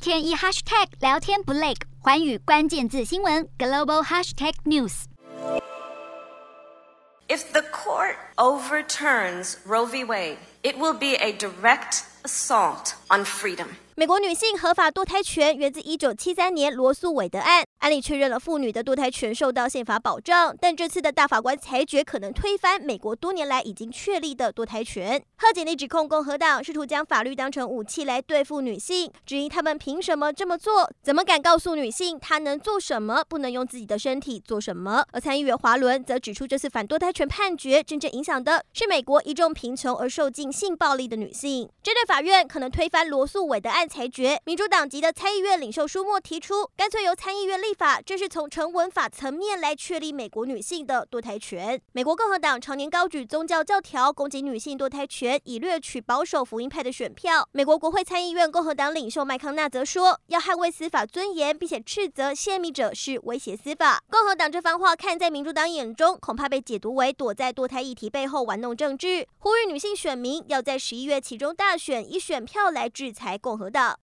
天一 hashtag 聊天不累，寰宇关键字新闻 global hashtag news。If the court overturns Roe v. Wade, it will be a direct assault on freedom. 美国女性合法堕胎权源自一九七三年罗诉韦德案，案例确认了妇女的堕胎权受到宪法保障。但这次的大法官裁决可能推翻美国多年来已经确立的堕胎权。贺锦丽指控共和党试图将法律当成武器来对付女性，质疑他们凭什么这么做？怎么敢告诉女性她能做什么，不能用自己的身体做什么？而参议员华伦则指出，这次反堕胎权判决真正影响的是美国一众贫穷而受尽性暴力的女性。针对法院可能推翻罗素韦德案。裁决，民主党籍的参议院领袖舒默提出，干脆由参议院立法，这是从成文法层面来确立美国女性的堕胎权。美国共和党常年高举宗教教条，攻击女性堕胎权，以掠取保守福音派的选票。美国国会参议院共和党领袖麦康纳则说，要捍卫司法尊严，并且斥责泄密者是威胁司法。共和党这番话看在民主党眼中，恐怕被解读为躲在堕胎议题背后玩弄政治，呼吁女性选民要在十一月其中大选以选票来制裁共和党。